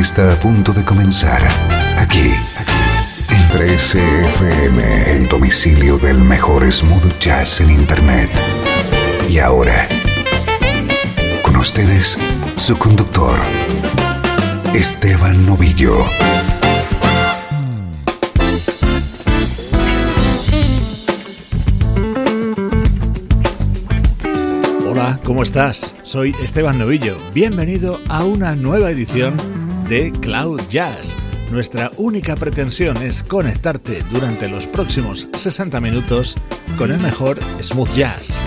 Está a punto de comenzar aquí en 13FM, el domicilio del mejor smooth jazz en Internet. Y ahora, con ustedes, su conductor, Esteban Novillo. Hola, ¿cómo estás? Soy Esteban Novillo. Bienvenido a una nueva edición Cloud Jazz. Nuestra única pretensión es conectarte durante los próximos 60 minutos con el mejor smooth jazz.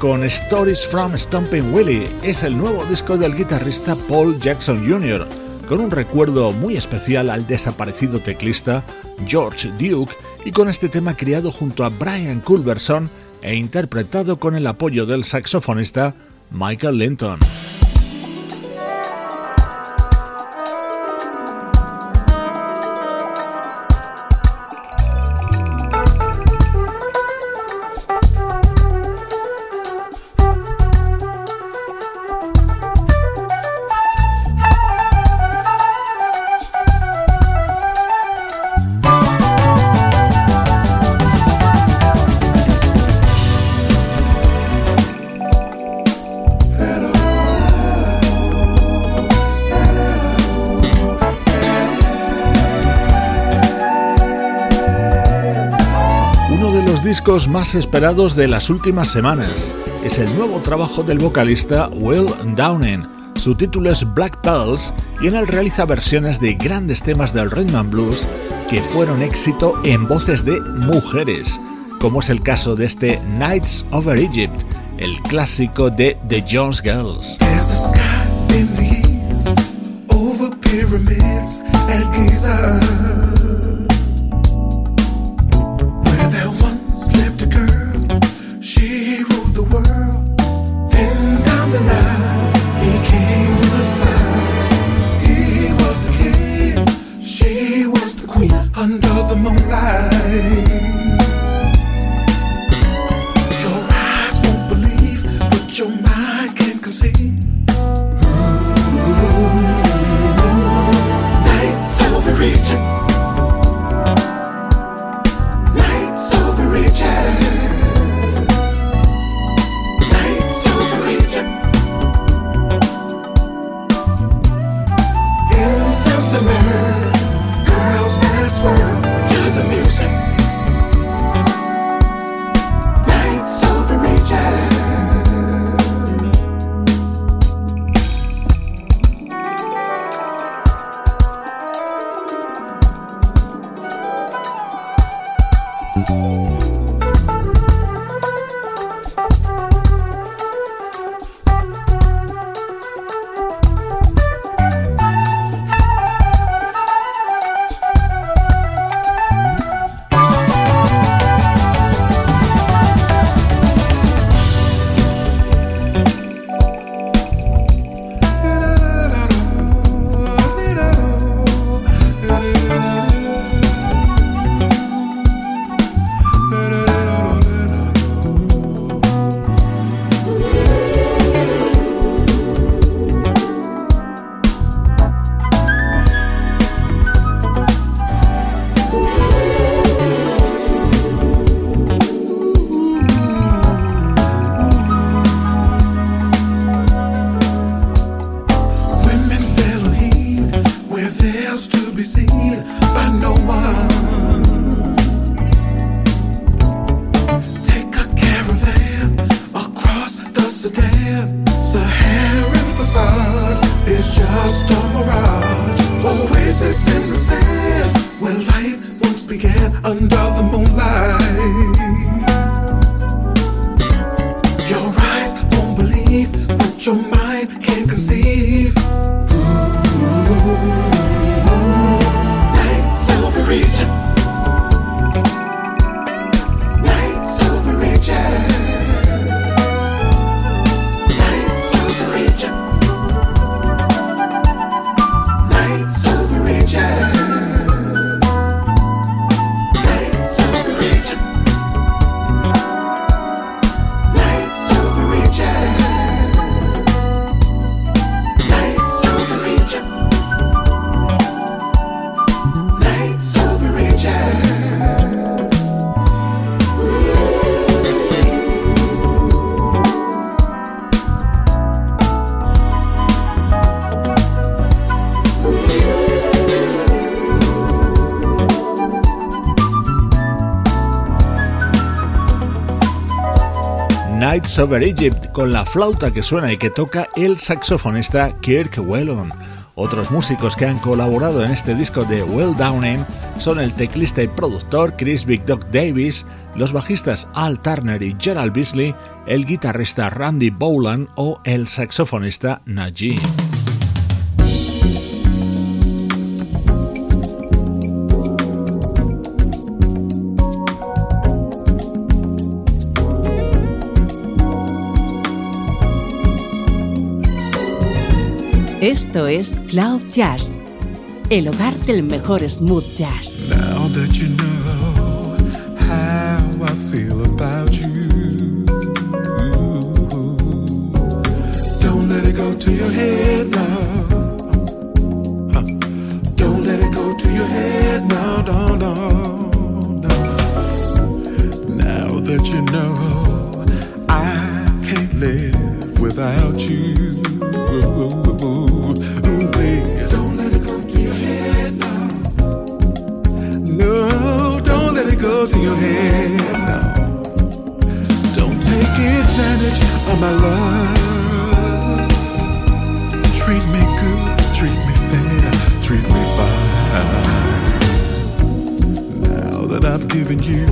Con Stories from Stomping Willie. Es el nuevo disco del guitarrista Paul Jackson Jr., con un recuerdo muy especial al desaparecido teclista George Duke y con este tema criado junto a Brian Culberson e interpretado con el apoyo del saxofonista Michael Linton. Discos más esperados de las últimas semanas. Es el nuevo trabajo del vocalista Will Downing. Su título es Black Pearls y en él realiza versiones de grandes temas del rhythm blues que fueron éxito en voces de mujeres, como es el caso de este Nights Over Egypt, el clásico de The Jones Girls. Over Egypt con la flauta que suena y que toca el saxofonista Kirk Whelan. Otros músicos que han colaborado en este disco de Will Downing son el teclista y productor Chris Big Dog Davis, los bajistas Al Turner y Gerald Beasley, el guitarrista Randy Bolan o el saxofonista Najee. Esto es Cloud Jazz, el hogar del mejor smooth jazz. Now that you know how I feel about you, don't let it go to your head now. Don't let it go to your head now, no, no, no. Now that you know I can't live without you. Go to your head now. percentage of my love. Treat me good, treat me fair, treat me fine. Now that I've given you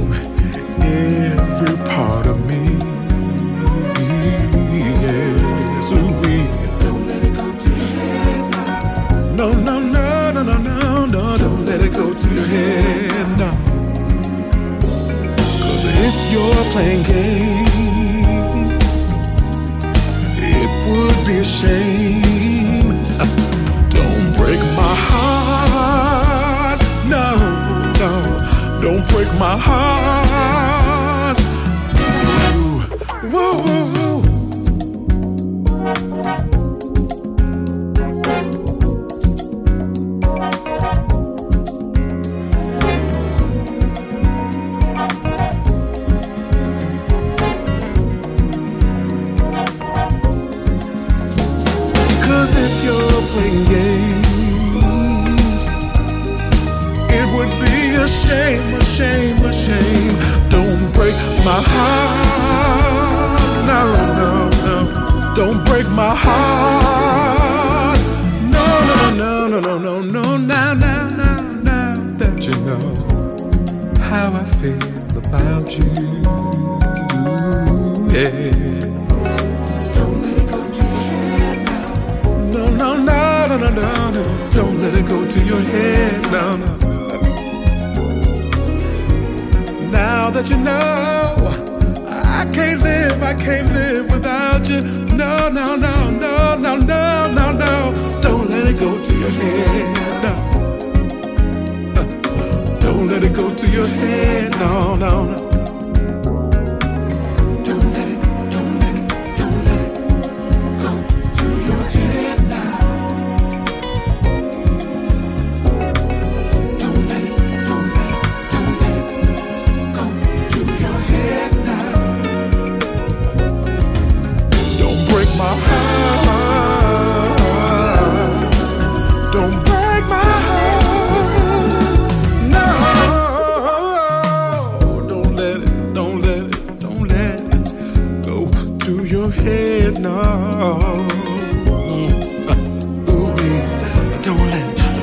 every part of me, yes, don't let it go to your head. No, no, no, no, no, no, no, don't let it go to your head now. If you're playing games, it would be a shame. Don't break my heart, no, no, don't break my heart. Whoa, whoa, playing games, it would be a shame, a shame, a shame. Don't break my heart. No, no, no. Don't break my heart. No, no, no, no, no, no, no. Now, now, now, now that you know how I feel about you. Don't let it go to your head. No, no. Now that you know, I can't live, I can't live without you. No, no, no, no, no, no, no, no. Don't let it go to your head. No. Uh, Don't let it go to your head. No, no, no.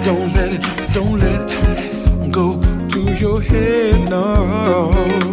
Don't let it, don't let it go to your head now.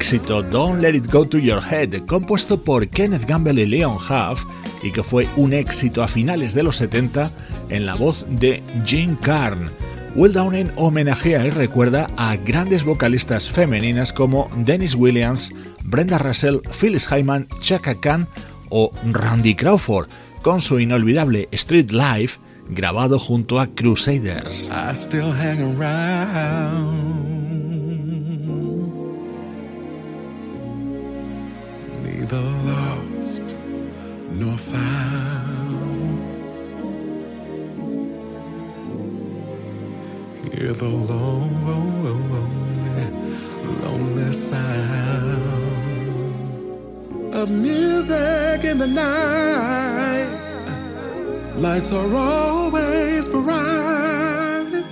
Éxito, Don't Let It Go to Your Head, compuesto por Kenneth Gamble y Leon Huff, y que fue un éxito a finales de los 70 en la voz de Jane Carn. Will Downing homenajea y recuerda a grandes vocalistas femeninas como Dennis Williams, Brenda Russell, Phyllis Hyman, Chaka Khan o Randy Crawford, con su inolvidable Street Life grabado junto a Crusaders. I still hang around. Neither lost nor found. Hear the lonely, lonely sound of music in the night. Lights are always bright.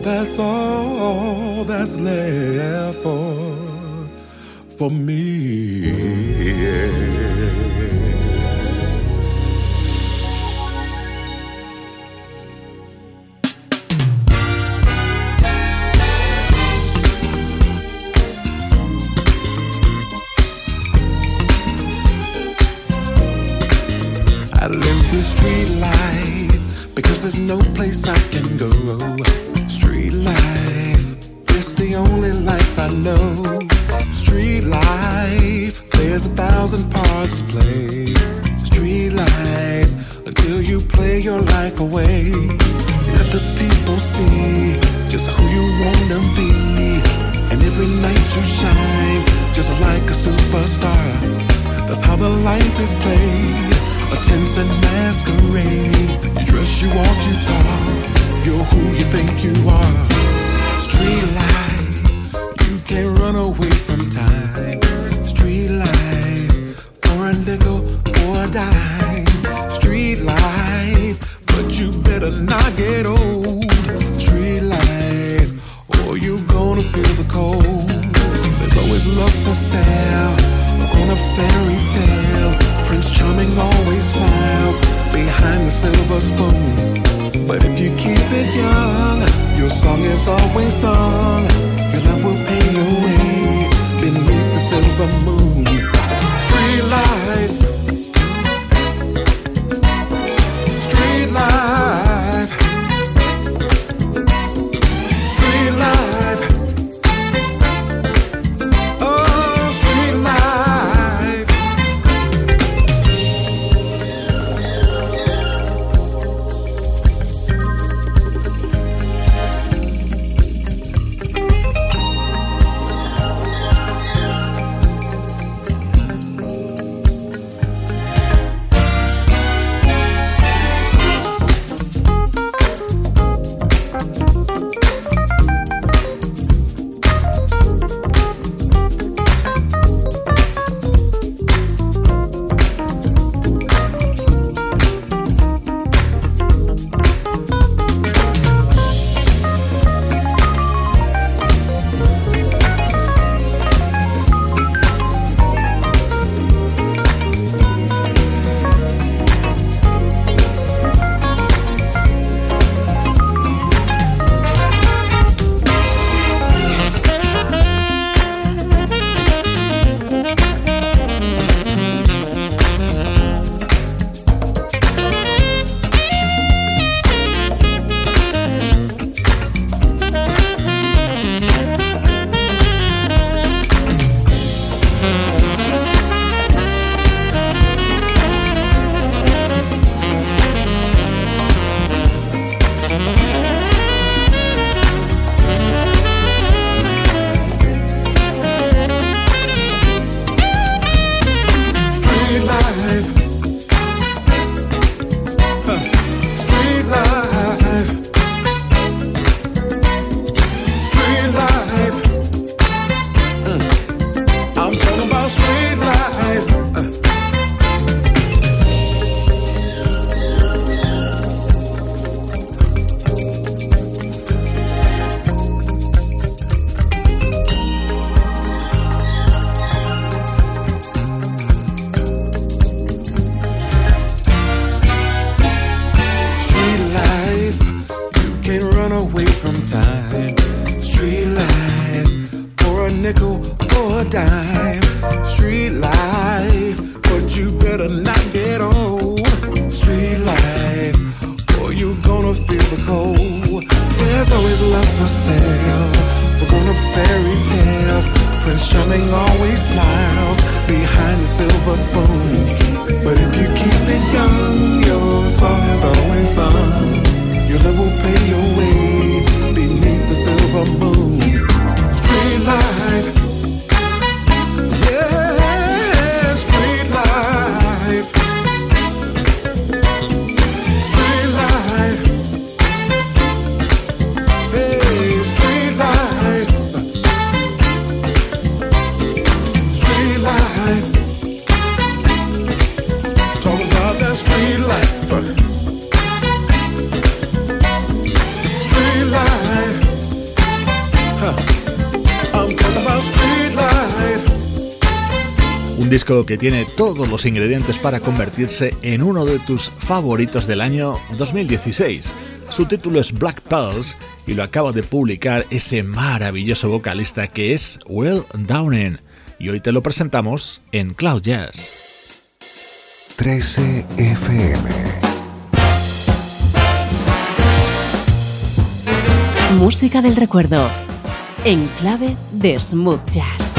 That's all that's left for for me. Yeah. song. Your love will pay your way beneath the silver moon. Disco que tiene todos los ingredientes para convertirse en uno de tus favoritos del año 2016. Su título es Black Pearls y lo acaba de publicar ese maravilloso vocalista que es Will Downing. Y hoy te lo presentamos en Cloud Jazz. 13 FM. Música del recuerdo. En clave de smooth jazz.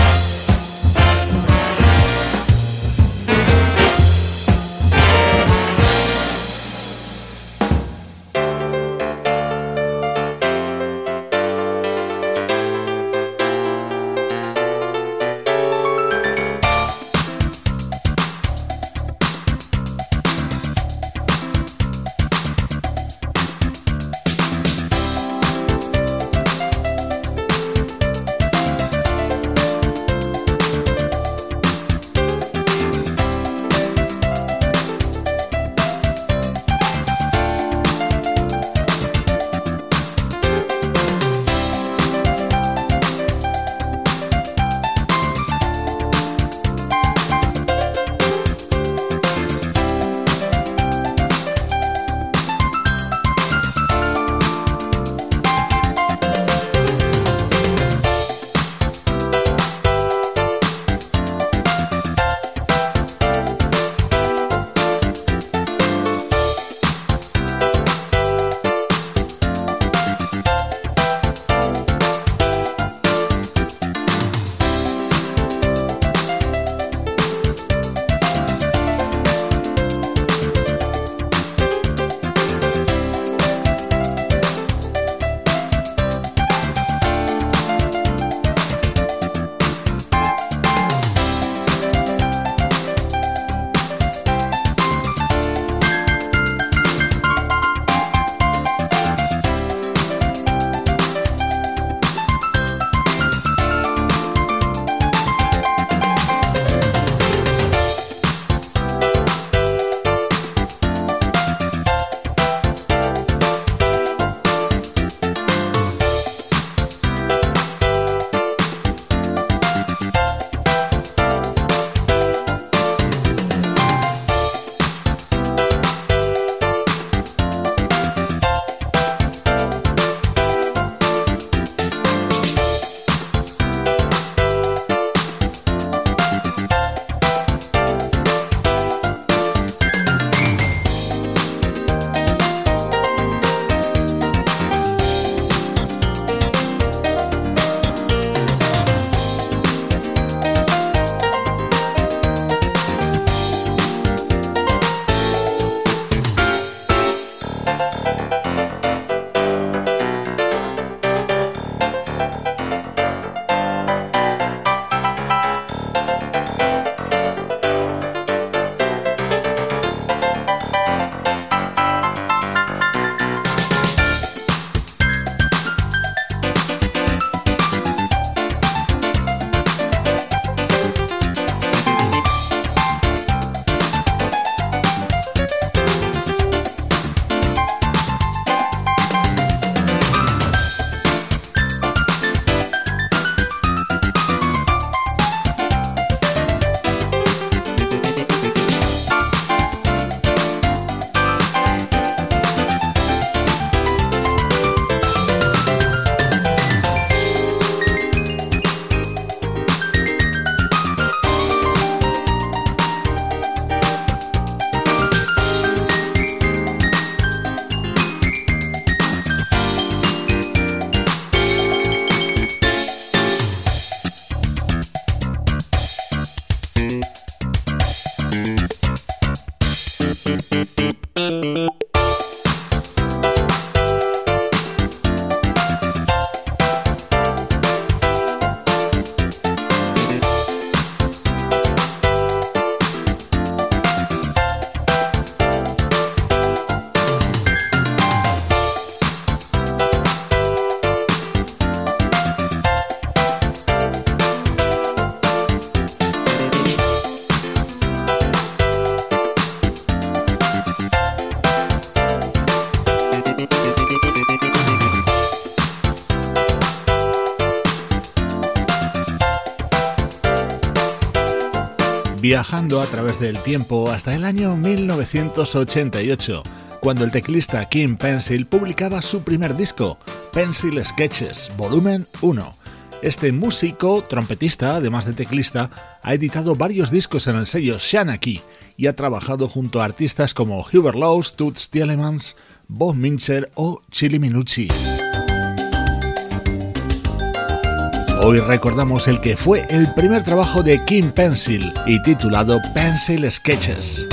A través del tiempo hasta el año 1988, cuando el teclista Kim Pencil publicaba su primer disco, Pencil Sketches, volumen 1. Este músico, trompetista, además de teclista, ha editado varios discos en el sello Shanaki y ha trabajado junto a artistas como Hubert Laws, Toots Tielemans, Bob Mincher o Chili Minucci. Hoy recordamos el que fue el primer trabajo de Kim Pencil y titulado Pencil Sketches.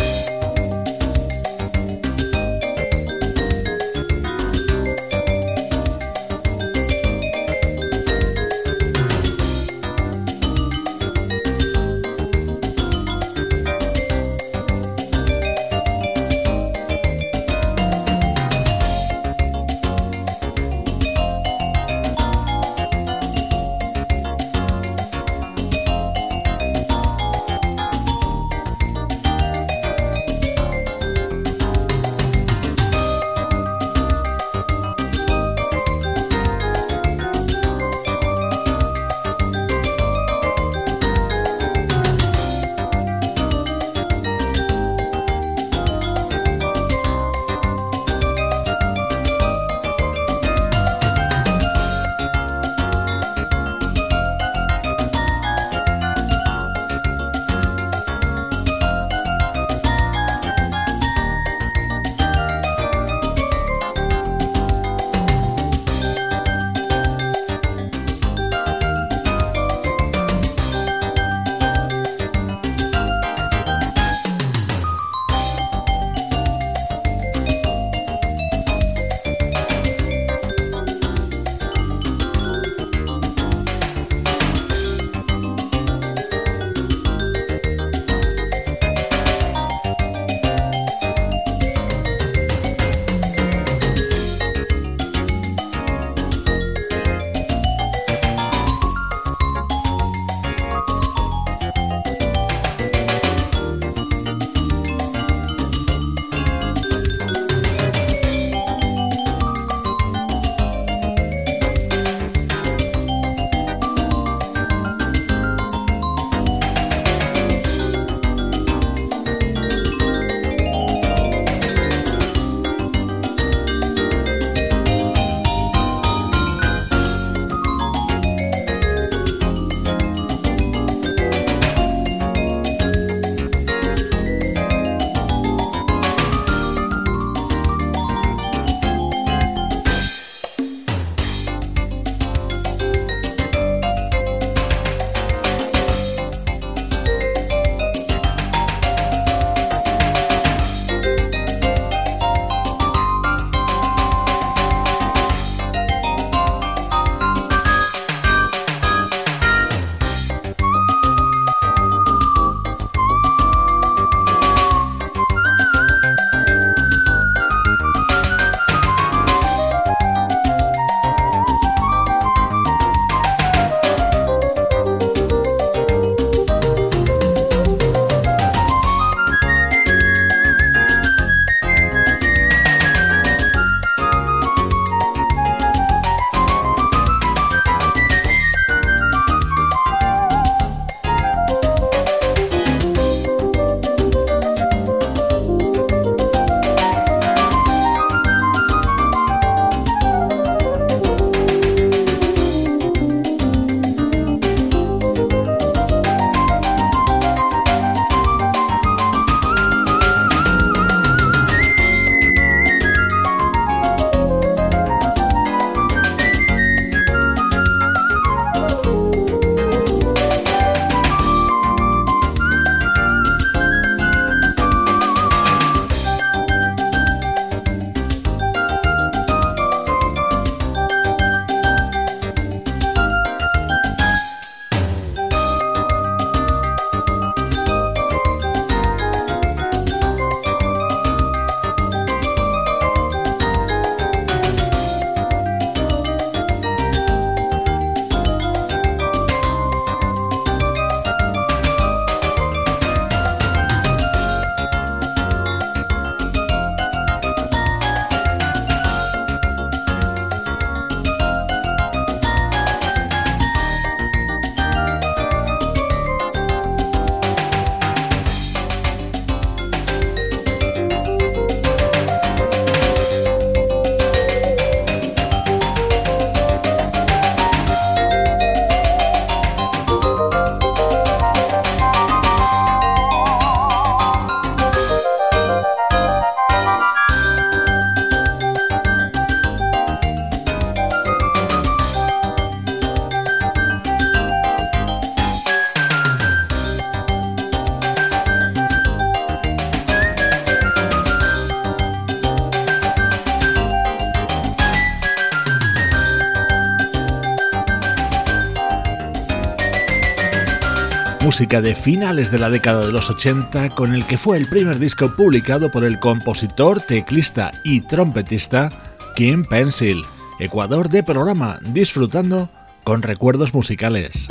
Música de finales de la década de los 80 con el que fue el primer disco publicado por el compositor, teclista y trompetista Kim Pencil, Ecuador de programa, disfrutando con recuerdos musicales.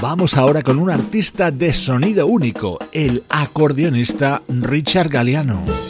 Vamos ahora con un artista de sonido único, el acordeonista Richard Galliano.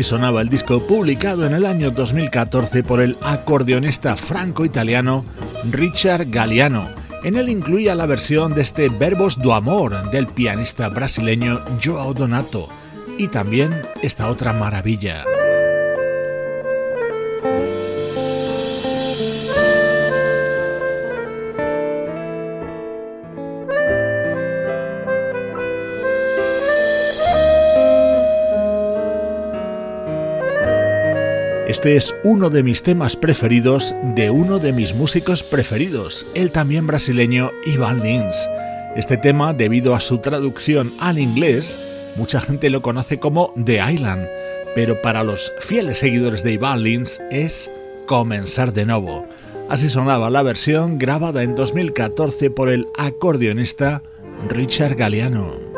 Así sonaba el disco publicado en el año 2014 por el acordeonista franco-italiano Richard Galliano. En él incluía la versión de este Verbos do Amor del pianista brasileño Joao Donato y también esta otra maravilla. Este es uno de mis temas preferidos de uno de mis músicos preferidos, el también brasileño Ivan Lins. Este tema, debido a su traducción al inglés, mucha gente lo conoce como The Island, pero para los fieles seguidores de Ivan Lins es Comenzar de nuevo. Así sonaba la versión grabada en 2014 por el acordeonista Richard Galliano.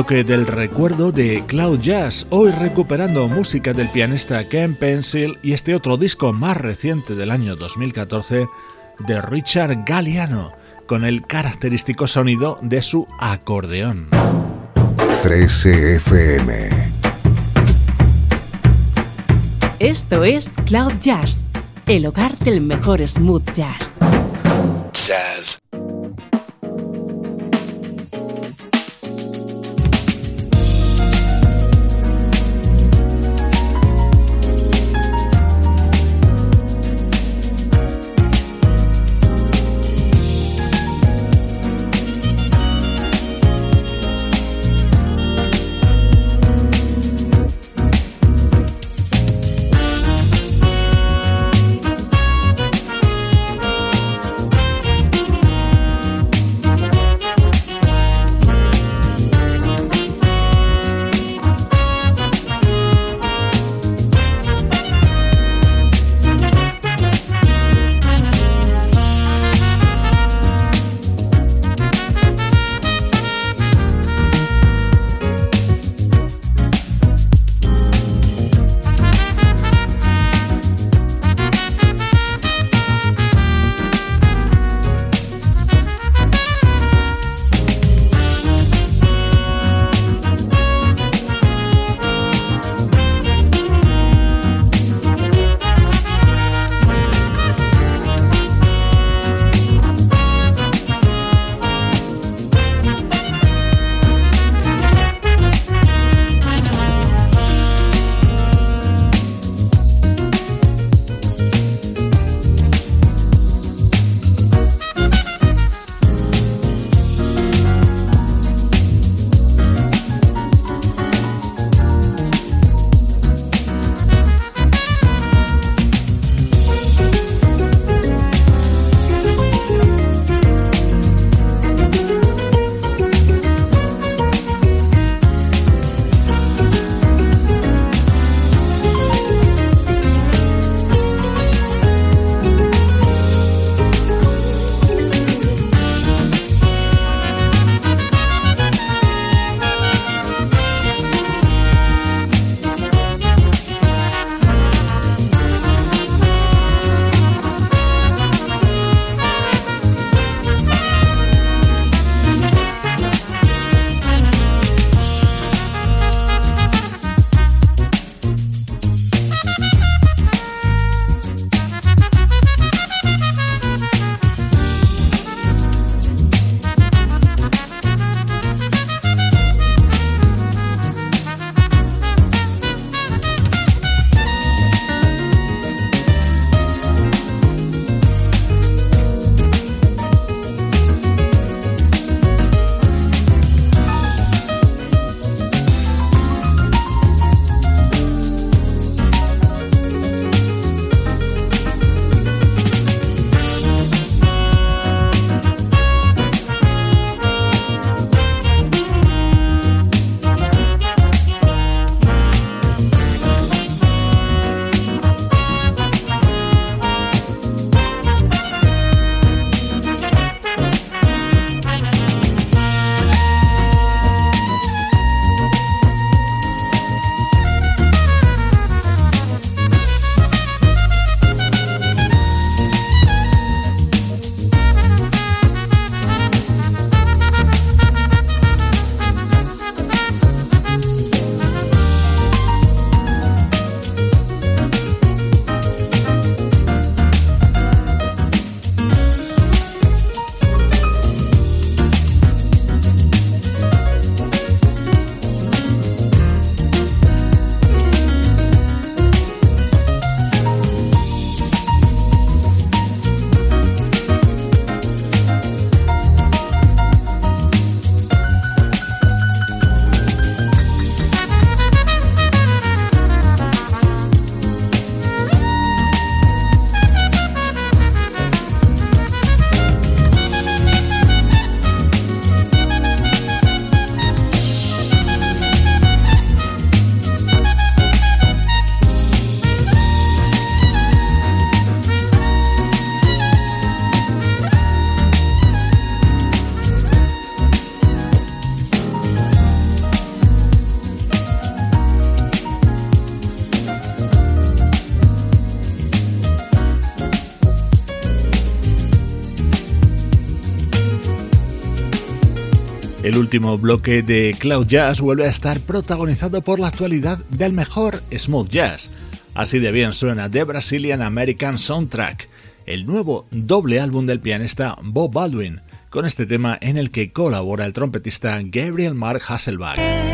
Bloque del recuerdo de Cloud Jazz, hoy recuperando música del pianista Ken Pencil y este otro disco más reciente del año 2014 de Richard Galliano, con el característico sonido de su acordeón. 13 FM Esto es Cloud Jazz, el hogar del mejor smooth. Jazz último bloque de Cloud Jazz vuelve a estar protagonizado por la actualidad del mejor smooth jazz. Así de bien suena The Brazilian American Soundtrack, el nuevo doble álbum del pianista Bob Baldwin, con este tema en el que colabora el trompetista Gabriel Mark Hasselbach.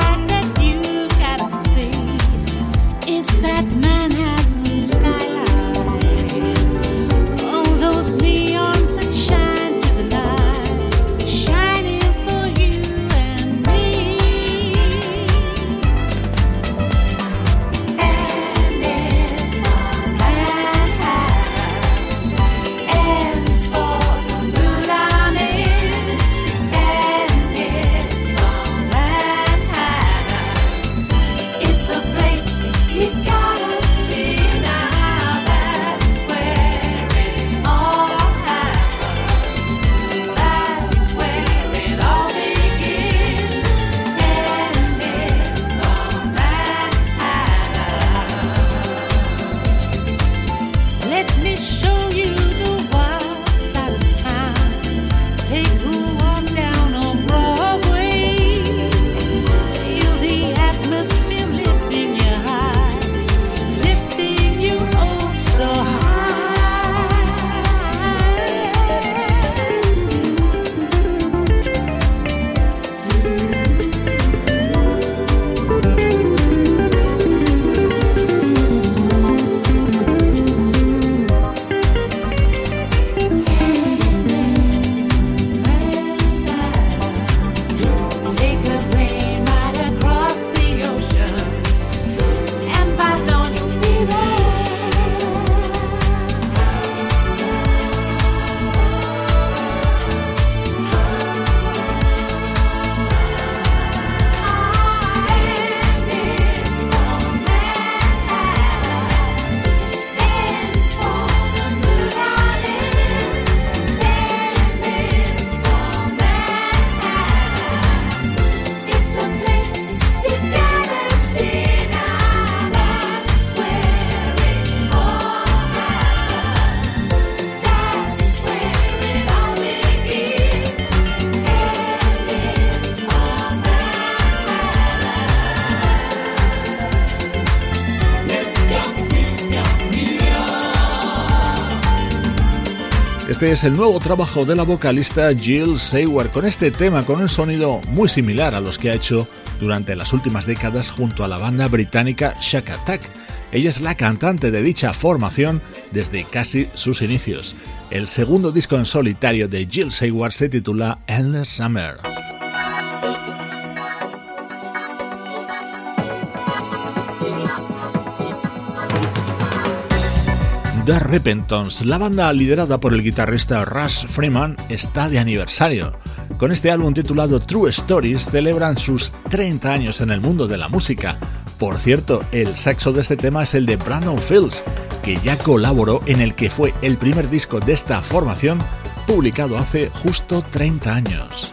that you gotta see. It's that Es el nuevo trabajo de la vocalista Jill Seward con este tema con un sonido muy similar a los que ha hecho durante las últimas décadas junto a la banda británica Shack Attack. Ella es la cantante de dicha formación desde casi sus inicios. El segundo disco en solitario de Jill Seward se titula Endless Summer. The Repentons, la banda liderada por el guitarrista Russ Freeman, está de aniversario. Con este álbum titulado True Stories celebran sus 30 años en el mundo de la música. Por cierto, el saxo de este tema es el de Brandon Fields, que ya colaboró en el que fue el primer disco de esta formación, publicado hace justo 30 años.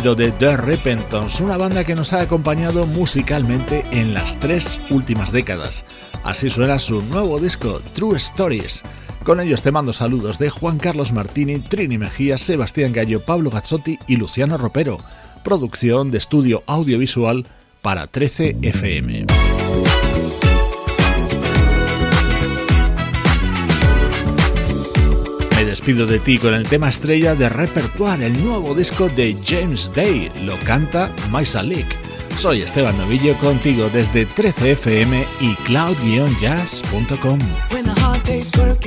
De The Repentons, una banda que nos ha acompañado musicalmente en las tres últimas décadas. Así suena su nuevo disco, True Stories. Con ellos te mando saludos de Juan Carlos Martini, Trini Mejía, Sebastián Gallo, Pablo Gazzotti y Luciano Ropero. Producción de estudio audiovisual para 13 FM. De ti con el tema estrella de Repertoire, el nuevo disco de James Day. Lo canta Maisa Leak. Soy Esteban Novillo contigo desde 13fm y cloud-jazz.com. When the hard day's work